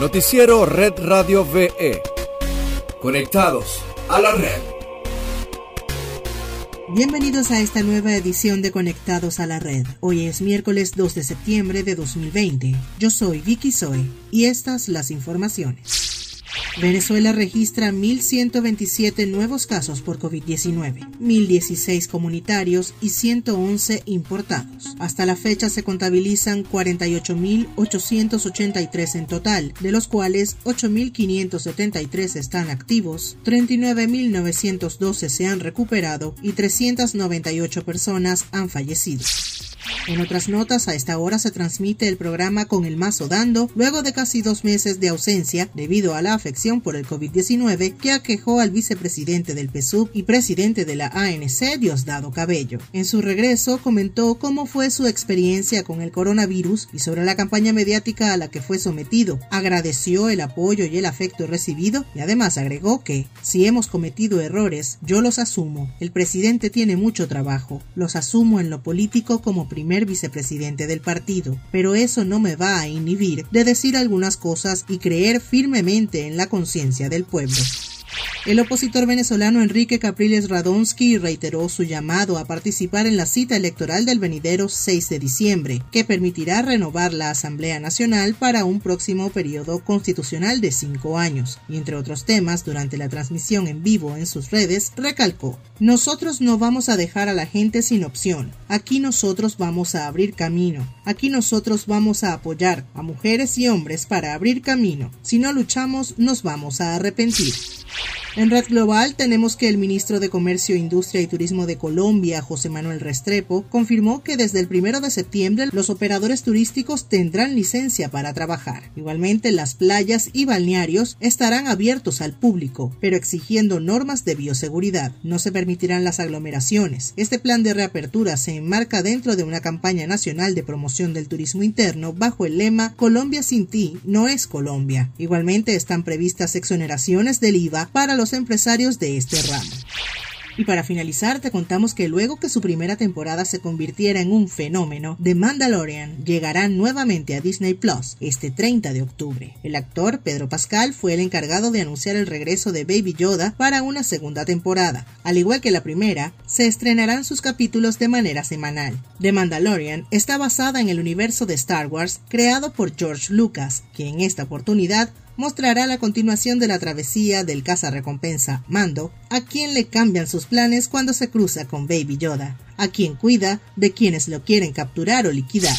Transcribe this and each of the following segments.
Noticiero Red Radio VE. Conectados a la red. Bienvenidos a esta nueva edición de Conectados a la Red. Hoy es miércoles 2 de septiembre de 2020. Yo soy Vicky Zoe y estas las informaciones. Venezuela registra 1.127 nuevos casos por COVID-19, 1.016 comunitarios y 111 importados. Hasta la fecha se contabilizan 48.883 en total, de los cuales 8.573 están activos, 39.912 se han recuperado y 398 personas han fallecido. En otras notas, a esta hora se transmite el programa Con el Mazo Dando, luego de casi dos meses de ausencia debido a la afección por el COVID-19 que aquejó al vicepresidente del PSUV y presidente de la ANC, Diosdado Cabello. En su regreso, comentó cómo fue su experiencia con el coronavirus y sobre la campaña mediática a la que fue sometido. Agradeció el apoyo y el afecto recibido y además agregó que, si hemos cometido errores, yo los asumo. El presidente tiene mucho trabajo. Los asumo en lo político como primer vicepresidente del partido, pero eso no me va a inhibir de decir algunas cosas y creer firmemente en la conciencia del pueblo. El opositor venezolano Enrique Capriles Radonsky reiteró su llamado a participar en la cita electoral del venidero 6 de diciembre, que permitirá renovar la Asamblea Nacional para un próximo periodo constitucional de cinco años. Y entre otros temas, durante la transmisión en vivo en sus redes, recalcó, nosotros no vamos a dejar a la gente sin opción. Aquí nosotros vamos a abrir camino. Aquí nosotros vamos a apoyar a mujeres y hombres para abrir camino. Si no luchamos, nos vamos a arrepentir. En Red Global tenemos que el ministro de Comercio, Industria y Turismo de Colombia, José Manuel Restrepo, confirmó que desde el primero de septiembre los operadores turísticos tendrán licencia para trabajar. Igualmente, las playas y balnearios estarán abiertos al público, pero exigiendo normas de bioseguridad. No se permitirán las aglomeraciones. Este plan de reapertura se enmarca dentro de una campaña nacional de promoción del turismo interno bajo el lema Colombia sin ti no es Colombia. Igualmente están previstas exoneraciones del IVA para los empresarios de este ramo. Y para finalizar, te contamos que luego que su primera temporada se convirtiera en un fenómeno, The Mandalorian llegará nuevamente a Disney Plus este 30 de octubre. El actor Pedro Pascal fue el encargado de anunciar el regreso de Baby Yoda para una segunda temporada. Al igual que la primera, se estrenarán sus capítulos de manera semanal. The Mandalorian está basada en el universo de Star Wars creado por George Lucas, que en esta oportunidad mostrará la continuación de la travesía del recompensa Mando, a quien le cambian sus planes cuando se cruza con Baby Yoda, a quien cuida de quienes lo quieren capturar o liquidar.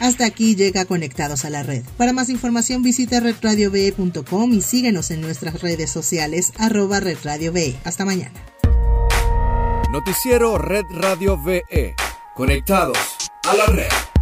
Hasta aquí llega Conectados a la Red. Para más información visita redradiove.com y síguenos en nuestras redes sociales arroba redradiove. Hasta mañana. Noticiero Red Radio VE. Conectados a la red.